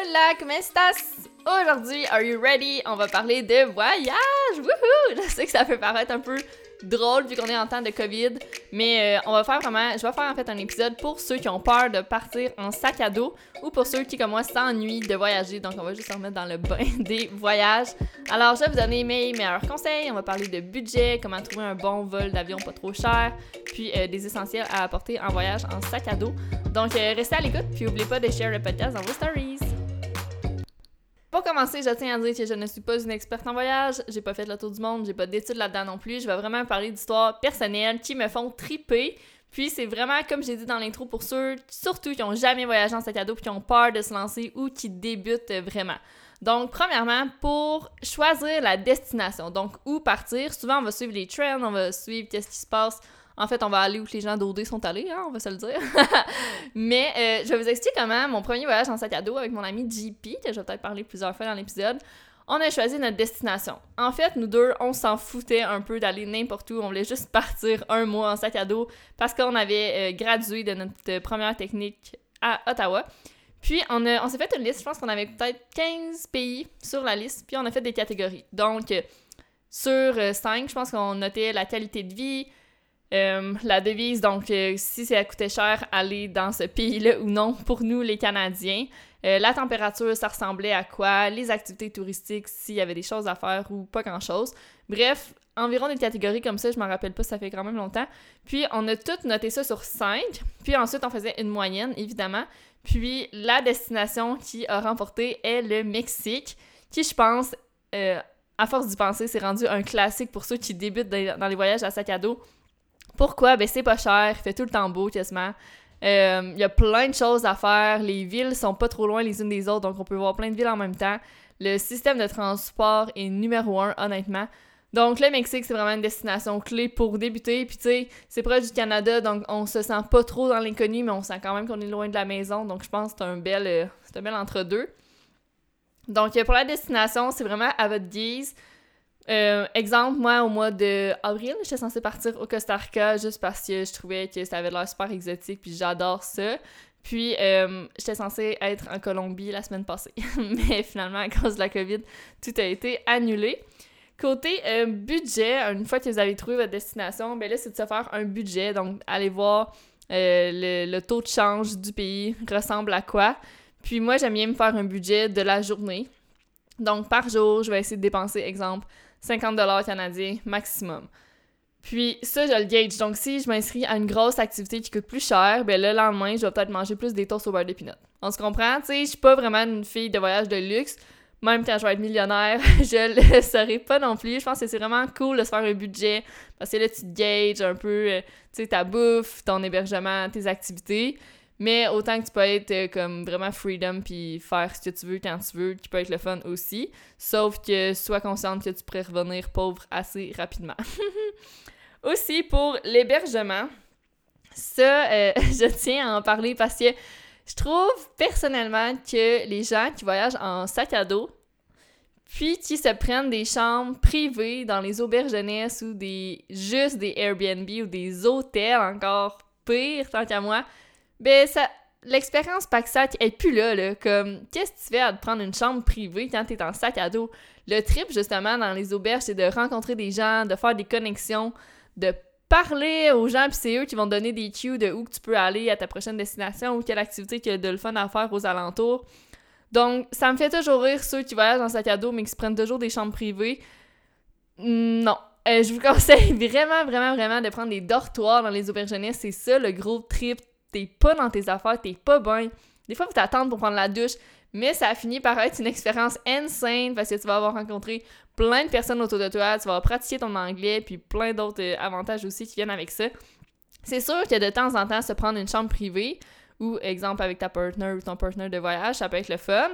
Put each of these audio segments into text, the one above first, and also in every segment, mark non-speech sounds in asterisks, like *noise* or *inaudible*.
Hola, ¿cómo estás? Aujourd'hui, are you ready? On va parler de voyage! Wouhou! Je sais que ça peut paraître un peu drôle vu qu'on est en temps de COVID, mais euh, on va faire vraiment, je vais faire en fait un épisode pour ceux qui ont peur de partir en sac à dos ou pour ceux qui comme moi s'ennuient de voyager. Donc on va juste se remettre dans le bain *laughs* des voyages. Alors je vais vous donner mes meilleurs conseils. On va parler de budget, comment trouver un bon vol d'avion pas trop cher, puis euh, des essentiels à apporter en voyage en sac à dos. Donc euh, restez à l'écoute, puis n'oubliez pas de share le podcast dans vos stories. Pour commencer, je tiens à dire que je ne suis pas une experte en voyage, j'ai pas fait le tour du monde, j'ai pas d'études là-dedans non plus. Je vais vraiment parler d'histoires personnelles qui me font triper. Puis c'est vraiment, comme j'ai dit dans l'intro, pour ceux surtout qui ont jamais voyagé en sac à dos puis qui ont peur de se lancer ou qui débutent vraiment. Donc, premièrement, pour choisir la destination, donc où partir, souvent on va suivre les trends, on va suivre qu'est-ce qui se passe en fait, on va aller où les gens d'OD sont allés, hein, on va se le dire. *laughs* Mais euh, je vais vous expliquer comment mon premier voyage en sac à dos avec mon ami JP, que je peut-être parler plusieurs fois dans l'épisode, on a choisi notre destination. En fait, nous deux, on s'en foutait un peu d'aller n'importe où. On voulait juste partir un mois en sac à dos parce qu'on avait euh, gradué de notre première technique à Ottawa. Puis, on, on s'est fait une liste. Je pense qu'on avait peut-être 15 pays sur la liste. Puis, on a fait des catégories. Donc, sur 5, euh, je pense qu'on notait la qualité de vie, euh, la devise, donc, euh, si ça coûtait cher aller dans ce pays-là ou non, pour nous, les Canadiens. Euh, la température, ça ressemblait à quoi? Les activités touristiques, s'il y avait des choses à faire ou pas grand-chose. Bref, environ des catégories comme ça, je m'en rappelle pas, ça fait quand même longtemps. Puis, on a toutes noté ça sur 5. Puis ensuite, on faisait une moyenne, évidemment. Puis, la destination qui a remporté est le Mexique, qui, je pense, à force d'y penser, c'est rendu un classique pour ceux qui débutent dans les voyages à sac à dos pourquoi? Ben c'est pas cher, il fait tout le temps beau quasiment. Il euh, y a plein de choses à faire. Les villes sont pas trop loin les unes des autres, donc on peut voir plein de villes en même temps. Le système de transport est numéro un, honnêtement. Donc, le Mexique, c'est vraiment une destination clé pour débuter. Puis, tu sais, c'est proche du Canada, donc on se sent pas trop dans l'inconnu, mais on sent quand même qu'on est loin de la maison. Donc, je pense que c'est bel, euh, c'est un bel entre-deux. Donc, pour la destination, c'est vraiment à votre guise. Euh, exemple, moi, au mois d'avril, j'étais censée partir au Costa Rica juste parce que je trouvais que ça avait l'air super exotique, puis j'adore ça. Puis, euh, j'étais censée être en Colombie la semaine passée. *laughs* Mais finalement, à cause de la COVID, tout a été annulé. Côté euh, budget, une fois que vous avez trouvé votre destination, ben là, c'est de se faire un budget. Donc, allez voir le, le, taux de change du pays ressemble à quoi. Puis moi, j'aime bien me faire un budget de la journée. Donc, par jour, je vais essayer de dépenser, exemple, 50 dollars canadiens maximum. Puis ça, je le gauge. Donc si je m'inscris à une grosse activité qui coûte plus cher, ben le lendemain, je vais peut-être manger plus des toasts au beurre d'épinot. On se comprend? Tu sais, je suis pas vraiment une fille de voyage de luxe. Même quand je vais être millionnaire, *laughs* je le serai pas non plus. Je pense que c'est vraiment cool de se faire un budget parce que là, tu te gages un peu, euh, tu sais, ta bouffe, ton hébergement, tes activités. Mais autant que tu peux être euh, comme vraiment freedom puis faire ce que tu veux quand tu veux, qui peut être le fun aussi. Sauf que sois consciente que tu pourrais revenir pauvre assez rapidement. *laughs* aussi pour l'hébergement, ça, euh, *laughs* je tiens à en parler parce que je trouve personnellement que les gens qui voyagent en sac à dos, puis qui se prennent des chambres privées dans les auberges jeunesse ou des juste des Airbnb ou des hôtels encore pire tant qu'à moi, ben ça l'expérience Paxat est plus là, là. Comme, qu'est-ce que tu fais à prendre une chambre privée quand t'es en sac à dos? Le trip, justement, dans les auberges, c'est de rencontrer des gens, de faire des connexions, de parler aux gens, puis c'est eux qui vont donner des cues de où tu peux aller à ta prochaine destination ou quelle activité qu'il y a de le fun à faire aux alentours. Donc, ça me fait toujours rire ceux qui voyagent en sac à dos, mais qui se prennent toujours des chambres privées. Non. Euh, je vous *laughs* conseille vraiment, vraiment, vraiment de prendre des dortoirs dans les auberges jeunesse. C'est ça le gros trip t'es pas dans tes affaires, t'es pas bien. Des fois, faut t'attendre pour prendre la douche, mais ça a fini par être une expérience insane parce que tu vas avoir rencontré plein de personnes autour de toi, tu vas pratiquer ton anglais, puis plein d'autres euh, avantages aussi qui viennent avec ça. C'est sûr que de temps en temps, se prendre une chambre privée, ou exemple avec ta partner ou ton partenaire de voyage, ça peut être le fun.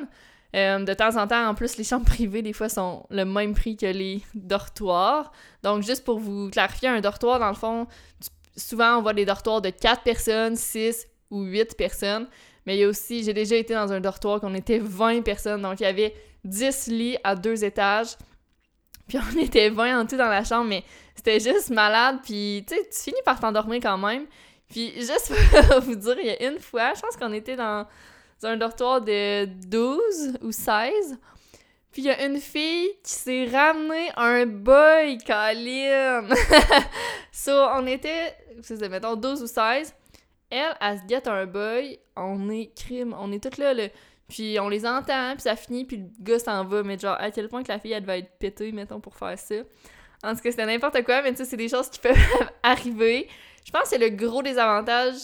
Euh, de temps en temps, en plus, les *laughs* chambres privées, des fois, sont le même prix que les dortoirs. Donc, juste pour vous clarifier, un dortoir, dans le fond, tu souvent, on voit des dortoirs de 4 personnes, 6 ou 8 personnes. Mais il y a aussi, j'ai déjà été dans un dortoir qu'on était 20 personnes. Donc, il y avait 10 lits à deux étages. Puis on *laughs* était 20 en tout dans la chambre, mais c'était juste malade. Puis, tu sais, tu finis par t'endormir quand même. Puis, juste *laughs* pour vous dire, il y a une fois, je pense qu'on était dans, dans un dortoir de 12 ou 16. Puis il y a une fille qui s'est ramenée un boy, Colin! *laughs* so, on était, c'est mettons 12 ou 16. Elle, elle se guette un boy. On est crime. On est toutes là, là. Puis on les entend, puis ça finit, puis le gars s'en va. Mais genre, à quel point que la fille, elle devait être pétée, mettons, pour faire ça? En tout cas, c'était n'importe quoi, mais tu sais, c'est des choses qui peuvent *laughs* arriver. Je pense que c'est le gros désavantage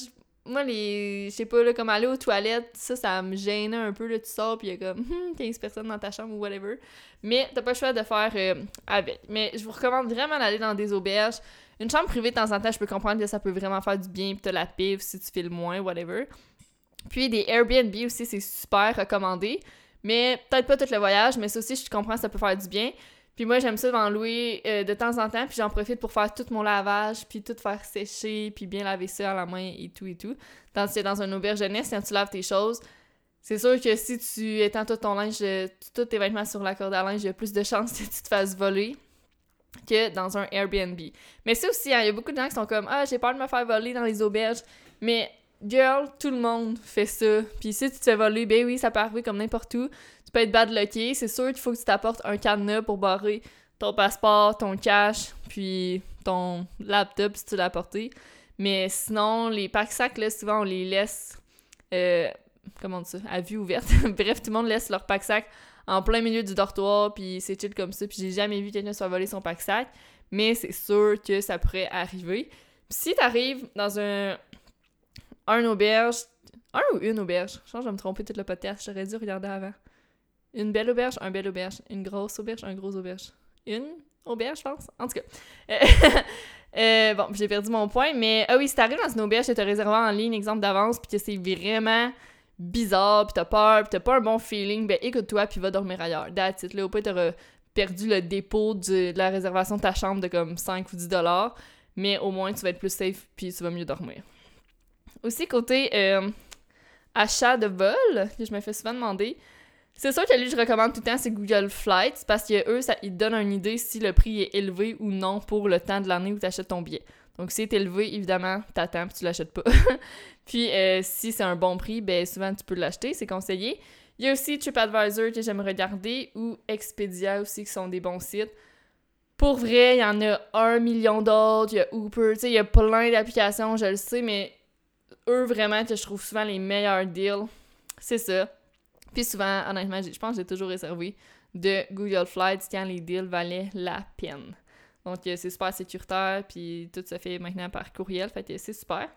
moi, les. Je sais pas, là, comme aller aux toilettes, ça, ça me gênait un peu, là, tu sors, pis il y a comme *laughs* 15 personnes dans ta chambre ou whatever. Mais t'as pas le choix de faire euh, avec. Mais je vous recommande vraiment d'aller dans des auberges. Une chambre privée, de temps en temps, je peux comprendre que ça peut vraiment faire du bien, pis t'as la pive si tu files moins, whatever. Puis des Airbnb aussi, c'est super recommandé. Mais peut-être pas tout le voyage, mais ça aussi, je comprends, ça peut faire du bien. Puis moi, j'aime ça d'en louer euh, de temps en temps, puis j'en profite pour faire tout mon lavage, puis tout faire sécher, puis bien laver ça à la main et tout et tout. Tandis que dans un auberge jeunesse, quand tu laves tes choses, c'est sûr que si tu étends tout ton linge, tous tes vêtements sur la corde à linge, il y a plus de chances *laughs* que tu te fasses voler que dans un Airbnb. Mais c'est aussi, hein, il y a beaucoup de gens qui sont comme « Ah, j'ai peur de me faire voler dans les auberges. » Mais girl, tout le monde fait ça. Puis si tu te fais voler, ben oui, ça peut arriver comme n'importe où peut être bad lucky. C'est sûr qu'il faut que tu t'apportes un cadenas pour barrer ton passeport, ton cash, puis ton laptop si tu l'as apporté. Mais sinon, les packs sacs, là, souvent, on les laisse, euh, comment à vue ouverte. *laughs* Bref, tout le monde laisse leur pack sac en plein milieu du dortoir, puis c'est chill comme ça. Puis j'ai jamais vu quelqu'un se faire voler son pack sac, mais c'est sûr que ça pourrait arriver. Puis si t'arrives dans un, un auberge, un ou une auberge, je pense que je vais me tromper tout le podcast, j'aurais dû regarder avant. Une belle auberge, un bel auberge. Une grosse auberge, un gros auberge. Une auberge, je pense. En tout cas. Euh, *laughs* euh, bon, j'ai perdu mon point, mais ah oui, si t'arrives dans une auberge et t'as réservé en ligne, exemple d'avance, puis que c'est vraiment bizarre, puis t'as peur, puis t'as pas un bon feeling, ben écoute-toi, puis va dormir ailleurs. That's it. Là, au pire, t'auras perdu le dépôt de, la réservation de ta chambre de comme 5 ou 10 dollars, mais au moins, tu vas être plus safe, puis tu vas mieux dormir. Aussi, côté euh, achat de vol, que je me fais souvent demander, c'est sûr que lui, je recommande tout le temps, c'est Google Flights, parce que eux, ça, ils donnent une idée si le prix est élevé ou non pour le temps de l'année où tu achètes ton billet. Donc, si c'est élevé, évidemment, t'attends puis tu l'achètes pas. *laughs* puis, euh, si c'est un bon prix, ben souvent, tu peux l'acheter, c'est conseillé. Il y a aussi TripAdvisor que j'aime regarder, ou Expedia aussi, qui sont des bons sites. Pour vrai, il y en a un million d'autres, il y a Uber, tu sais, il y a plein d'applications, je le sais, mais eux, vraiment, que je trouve souvent les meilleurs deals, c'est ça. Puis souvent, honnêtement, je pense que j'ai toujours réservé de Google Flights quand les deals valaient la peine. Donc, euh, c'est super sécuritaire, puis tout se fait maintenant par courriel, fait que c'est super.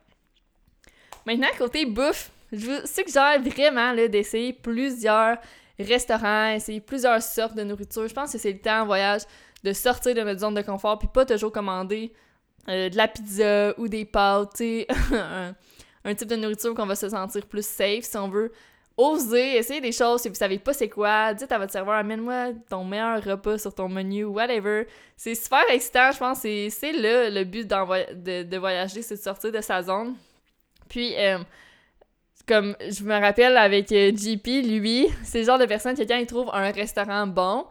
Maintenant, côté bouffe, je vous suggère vraiment d'essayer plusieurs restaurants, essayer plusieurs sortes de nourriture. Je pense que c'est le temps en voyage de sortir de notre zone de confort, puis pas toujours commander euh, de la pizza ou des pâtes, *laughs* un, un type de nourriture qu'on va se sentir plus safe si on veut osez, essayez des choses si vous savez pas c'est quoi. Dites à votre serveur, amène-moi ton meilleur repas sur ton menu, whatever. C'est super excitant, je pense. C'est le but de, de, voyager, c'est de sortir de sa zone. Puis, euh, comme je me rappelle avec euh, JP, lui, c'est le genre de personne que quand il trouve un restaurant bon,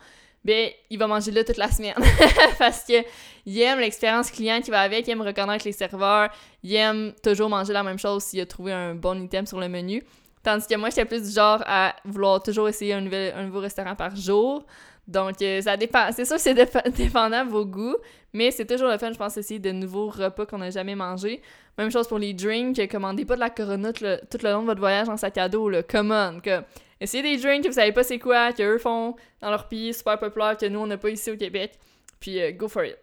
ben, il va manger là toute la semaine. *laughs* Parce que il aime l'expérience client qui va avec, il aime reconnaître les serveurs, il aime toujours manger la même chose s'il a trouvé un bon item sur le menu. Tandis que moi, j'étais plus du genre à vouloir toujours essayer un, nouvel, un nouveau restaurant par jour. Donc, euh, ça dépend. C'est sûr que c'est *laughs* dépendant de vos goûts, mais c'est toujours le fun, je pense, d'essayer de nouveaux repas qu'on n'a jamais mangés. Même chose pour les drinks. Commandez pas de la Corona tout le, long de votre voyage en sac à dos, là. Come Que, essayez des drinks que vous savez pas c'est quoi, qu'eux font dans leur pays super populaire, que nous, on n'a pas ici au Québec. Puis, euh, go for it.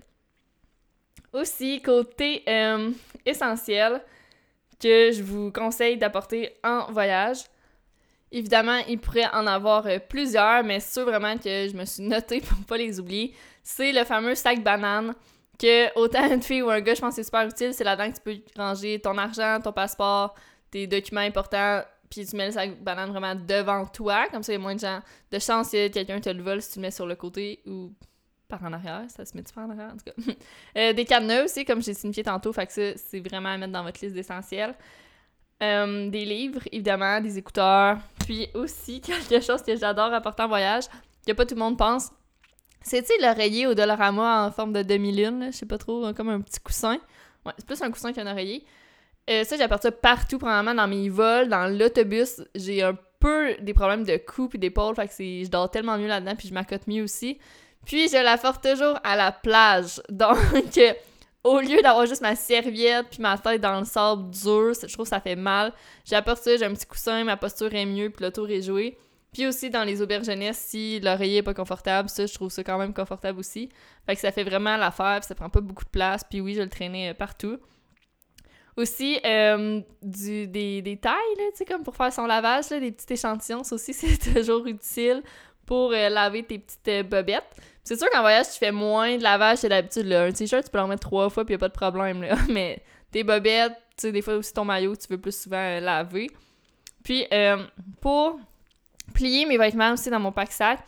Aussi, côté euh, essentiel, que je vous conseille d'apporter en voyage. Évidemment, il pourrait en avoir euh, plusieurs, mais ceux vraiment que je me suis noté *laughs* pour pas les oublier, c'est le fameux sac banane que autant une fille ou un gars, je pense que c'est super utile. C'est là-dedans que tu peux ranger ton argent, ton passeport, tes documents importants, puis tu mets le sac banane vraiment devant toi. Comme ça, il y a moins de gens de chance que quelqu'un te le vole si tu le mets sur le côté ou par en arrière, ça se met par en arrière en tout cas. *laughs* Euh, des cadenas aussi, comme j'ai signifié tantôt, fait que ça, c'est vraiment à mettre dans votre liste d'essentiels. Euh, des livres, évidemment, des écouteurs, puis aussi *laughs* quelque chose que j'adore apporter en voyage, que pas tout le monde pense. C'est, tu l'oreiller au Dollarama en forme de demi-lune, je sais pas trop, comme un petit coussin. Ouais, c'est plus un coussin qu'un oreiller. Euh, ça, j'apporte ça partout, probablement dans mes vols, dans l'autobus. J'ai un peu des problèmes de cou et d'épaule, fait que je dors tellement mieux là-dedans, puis je m'accote mieux aussi. Puis je la toujours à la plage. *laughs* Donc, au lieu d'avoir juste ma serviette puis ma tête dans le sable dur, je trouve que ça fait mal. J'apporte ça, j'ai un petit coussin, ma posture est mieux, puis le tour est joué. Puis aussi dans les auberges jeunesse, si l'oreiller est pas confortable, ça je trouve ça quand même confortable aussi. Fait que ça fait vraiment l'affaire, ça prend pas beaucoup de place, puis oui, je le traînais euh, partout. Aussi, euh, du, des, tailles, tu sais, comme pour faire son lavage, là, des petits échantillons, ça aussi *laughs* c'est toujours utile pour euh, laver tes petites bobettes. C'est sûr qu'en voyage, tu fais moins de lavage que d'habitude. Un t-shirt, tu peux en mettre trois fois, puis y a pas de problème, là. *laughs* Mais tes bobettes, tu sais, des fois aussi ton maillot, tu veux plus souvent laver. Puis, pour plier mes vêtements aussi dans mon pack-sac.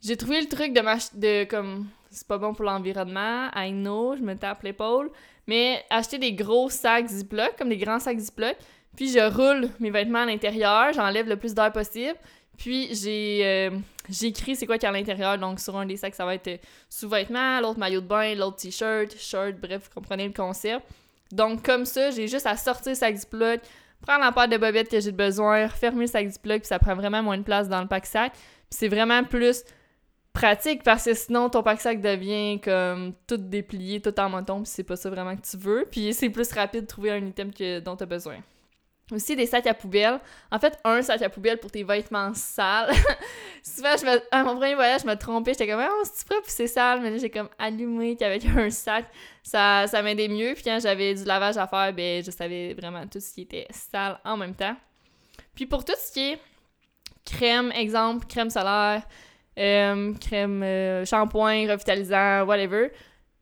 J'ai trouvé le truc de de comme c'est pas bon pour l'environnement, I know, je me tape l'épaule, mais acheter des gros sacs Ziploc, comme des grands sacs Ziploc, puis je roule mes vêtements à l'intérieur, j'enlève le plus d'air possible, puis j'ai euh, écrit c'est quoi qu'il y a à l'intérieur, donc sur un des sacs ça va être sous-vêtements, l'autre maillot de bain, l'autre t-shirt, shirt, bref, vous comprenez le concept. Donc comme ça, j'ai juste à sortir le sac Ziploc, prendre la paire de bobettes que j'ai besoin, refermer le sac Ziploc, puis ça prend vraiment moins de place dans le pack-sac. c'est vraiment plus pratique parce que sinon ton pack-sac devient comme tout déplié, tout en menton, puis c'est pas ça vraiment que tu veux. Puis c'est plus rapide de trouver un item dont tu as besoin. Aussi des sacs à poubelle. En fait, un sac à poubelle pour tes vêtements sales. *laughs* Souvent, je me... à mon premier voyage, je me trompais. J'étais comme, oh, c'est prêt pour c'est sale? Mais là, j'ai comme allumé qu'avec un sac, ça, ça m'aidait mieux. Puis quand j'avais du lavage à faire, ben, je savais vraiment tout ce qui était sale en même temps. Puis pour tout ce qui est crème, exemple, crème solaire, euh, crème euh, shampoing, revitalisant, whatever,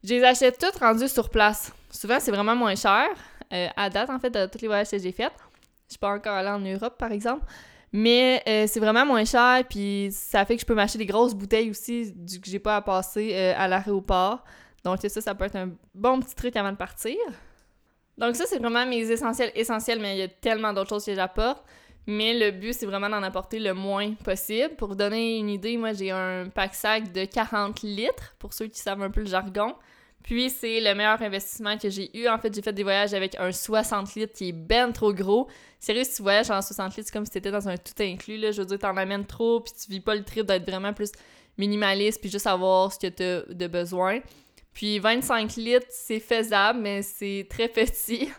je les achète toutes rendues sur place. Souvent, c'est vraiment moins cher. Euh, à date, en fait, de tous les voyages que j'ai faits. Suis pas encore allée en Europe, par exemple. Mais euh, c'est vraiment moins cher, puis ça fait que je peux m'acheter des grosses bouteilles aussi, du que j'ai pas à passer euh, à l'aéroport. Donc ça, ça peut être un bon petit truc avant de partir. Donc ça, c'est vraiment mes essentiels essentiels, mais il y a tellement d'autres choses que j'apporte. Mais le but, c'est vraiment d'en apporter le moins possible. Pour donner une idée, moi, j'ai un pack-sac de 40 litres, pour ceux qui savent un peu le jargon. Puis c'est le meilleur investissement que j'ai eu. En fait, j'ai fait des voyages avec un 60 litres qui est ben trop gros. Sérieux, si tu voyages en 60 litres, c'est comme si t'étais dans un tout inclus. Là. Je veux dire, t'en amènes trop, puis tu vis pas le trip d'être vraiment plus minimaliste, puis juste savoir ce que t'as de besoin. Puis 25 litres, c'est faisable, mais c'est très *laughs* petit.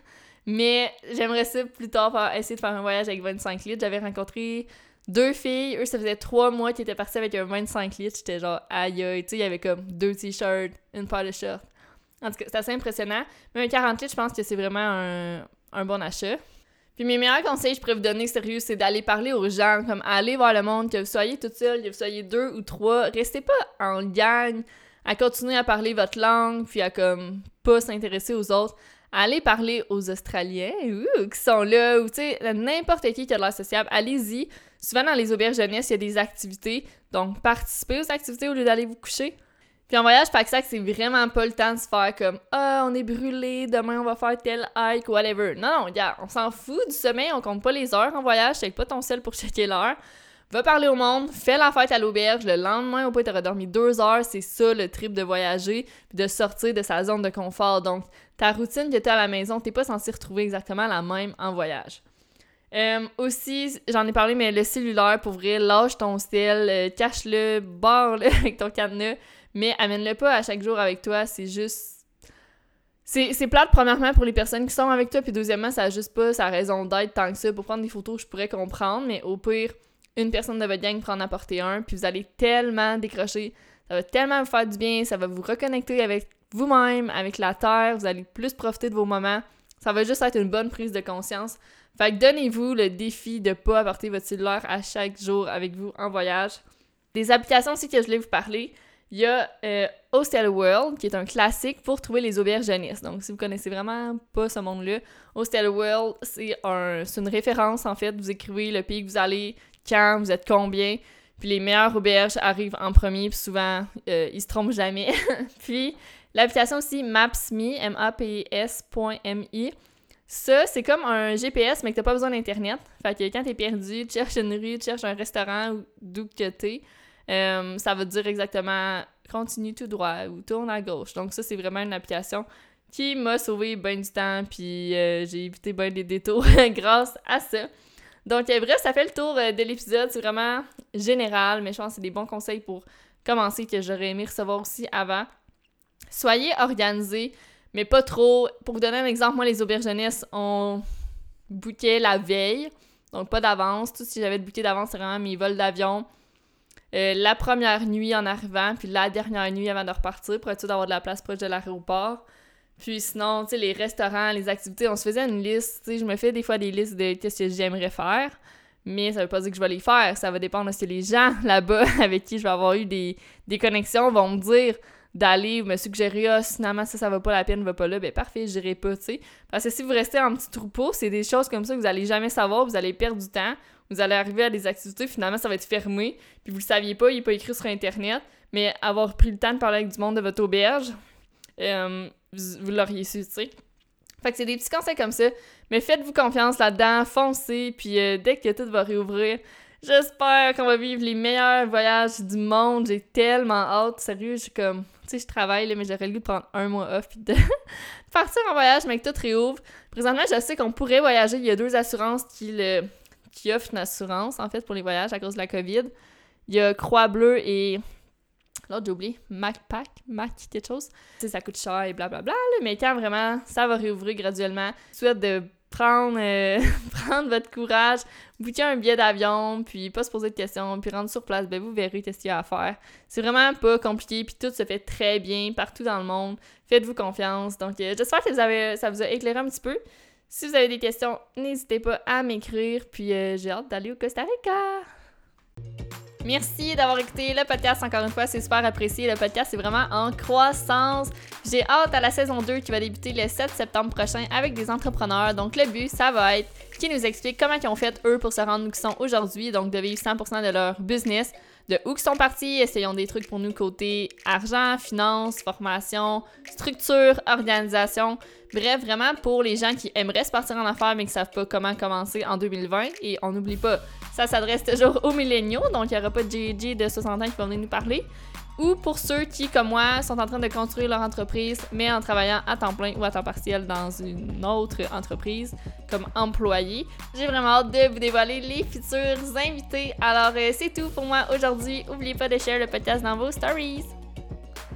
Mais j'aimerais ça plus tard essayer de faire un voyage avec 25 litres. J'avais rencontré deux filles, eux, ça faisait trois mois qu'ils étaient partis avec un 25 litres. J'étais genre, aïe aïe, tu sais, il y avait comme deux t-shirts, une paire de shorts. En tout cas, c'est assez impressionnant. Mais un 40 litres, je pense que c'est vraiment un, bon achat. Puis mes meilleurs conseils, je pourrais vous donner, sérieux, c'est d'aller parler aux gens, comme aller voir le monde, que vous soyez toute seule, que vous soyez deux ou trois. Restez pas en gang à continuer à parler votre langue, puis à comme pas s'intéresser aux autres. Allez parler aux Australiens qui sont là, ou tu sais, n'importe qui qui a de l'air sociable, allez-y. Souvent dans les auberges jeunesse, il y a des activités, donc participez aux activités au lieu d'aller vous coucher. Puis en voyage pack-sac, c'est vraiment pas le temps de se faire comme Ah, on est brûlé, demain on va faire tel hike, whatever. Non, non, regarde, on s'en fout du sommeil, on compte pas les heures en voyage, check pas ton sel pour checker l'heure. Va parler au monde, fais la fête à l'auberge, le lendemain au point t'auras dormi deux heures, c'est ça le trip de voyager, puis de sortir de sa zone de confort. Donc, ta routine que t'as à la maison, t'es pas censé retrouver exactement la même en voyage. Euh, aussi, j'en ai parlé, mais le cellulaire, pour vrai, lâche ton style, euh, cache-le, barre-le *laughs* avec ton cadenas mais amène-le pas à chaque jour avec toi, c'est juste. C'est plate, premièrement, pour les personnes qui sont avec toi, puis deuxièmement, ça a juste pas sa raison d'être tant que ça. Pour prendre des photos, je pourrais comprendre, mais au pire, une personne de votre gang prend en apporter un, puis vous allez tellement décrocher. Ça va tellement vous faire du bien, ça va vous reconnecter avec vous-même, avec la terre, vous allez plus profiter de vos moments. Ça va juste être une bonne prise de conscience. Fait que donnez-vous le défi de pas apporter votre cellulaire à chaque jour avec vous en voyage. Des applications aussi que je voulais vous parler. Il y a euh, Hostel World, qui est un classique pour trouver les auberges jeunesse. Donc, si vous connaissez vraiment pas ce monde-là, Hostel World, c'est un, une référence, en fait. Vous écrivez le pays que vous allez, quand, vous êtes combien, puis les meilleures auberges arrivent en premier, puis souvent, euh, ils se trompent jamais. *laughs* puis, l'application aussi Maps.me, M-A-P-S.mi. Ça, c'est comme un GPS, mais que t'as pas besoin d'Internet. Fait que quand t'es perdu, tu cherches une rue, tu cherches un restaurant, d'où que t'es, euh, ça va dire exactement continue tout droit ou tourne à gauche. Donc ça, c'est vraiment une application qui m'a sauvé bien du temps, puis euh, j'ai évité bien des détours *laughs* grâce à ça. Donc, euh, bref, ça fait le tour de l'épisode. C'est vraiment général, mais je pense que c'est des bons conseils pour commencer que j'aurais aimé recevoir aussi avant. Soyez organisés, mais pas trop. Pour vous donner un exemple, moi, les aubergennistes, on bouquait la veille, donc pas d'avance. Tout si j'avais de bouquet d'avance, c'est vraiment mes vols d'avion. Euh, la première nuit en arrivant, puis la dernière nuit avant de repartir pour être sûr d'avoir de la place proche de l'aéroport. Puis sinon, les restaurants, les activités, on se faisait une liste. Tu je me fais des fois des listes de qu'est-ce que j'aimerais faire. Mais ça veut pas dire que je vais les faire. Ça va dépendre si les gens *laughs* là-bas avec qui je vais avoir eu des, connexions vont me dire d'aller ou me suggérer ah finalement ça ça va pas la peine va pas là ben parfait j'irai pas tu parce que si vous restez en petit troupeau c'est des choses comme ça que vous allez jamais savoir vous allez perdre du temps vous allez arriver à des activités finalement ça va être fermé puis vous le saviez pas il est pas écrit sur internet mais avoir pris le temps de parler avec du monde de votre auberge euh, vous, l'auriez su, tu sais. Fait que c'est des petits conseils comme ça. Mais faites-vous confiance là-dedans, foncez, puis euh, dès que tout va réouvrir, j'espère qu'on va vivre les meilleurs voyages du monde. J'ai tellement hâte, sérieux, suis comme... Tu sais, je travaille, là, mais j'aurais le goût de prendre un mois off, puis de *laughs* partir en voyage, mais que tout réouvre. Présentement, je sais qu'on pourrait voyager. Il y a deux assurances qui, le... qui offrent une assurance, en fait, pour les voyages à cause de la COVID. Il y a Croix-Bleue et L'autre, j'ai oublié. MacPack, Mac quelque chose. Tu sais, ça coûte cher et blablabla, mais quand vraiment ça va réouvrir graduellement, souhaite de prendre, euh, *laughs* prendre votre courage, bouquer un billet d'avion, puis pas se poser de questions, puis rendre sur place, ben vous verrez qu'est-ce qu'il y a à faire. C'est vraiment pas compliqué, puis tout se fait très bien partout dans le monde. Faites-vous confiance. Donc, euh, j'espère que ça vous a éclairé un petit peu. Si vous avez des questions, n'hésitez pas à m'écrire, puis euh, j'ai hâte d'aller au Costa Rica. Merci d'avoir écouté le podcast encore une fois, c'est super apprécié. Le podcast est vraiment en croissance. J'ai hâte à la saison 2 qui va débuter le 7 septembre prochain avec des entrepreneurs. Donc le but, ça va être qu'ils nous expliquent comment ils ont fait eux pour se rendre où ils sont aujourd'hui, donc de vivre 100% de leur business, de où ils sont partis, essayons des trucs pour nous côté argent, finance, formation, structure, organisation. Bref, vraiment pour les gens qui aimeraient se partir en affaires mais qui savent pas comment commencer en 2020. Et on n'oublie pas, ça s'adresse toujours aux milléniaux, donc il n'y aura pas de JJ de 60 ans qui va venir nous parler. Ou pour ceux qui, comme moi, sont en train de construire leur entreprise, mais en travaillant à temps plein ou à temps partiel dans une autre entreprise comme employé. J'ai vraiment hâte de vous dévoiler les futurs invités. Alors, euh, c'est tout pour moi aujourd'hui. N'oubliez pas de share le podcast dans vos stories.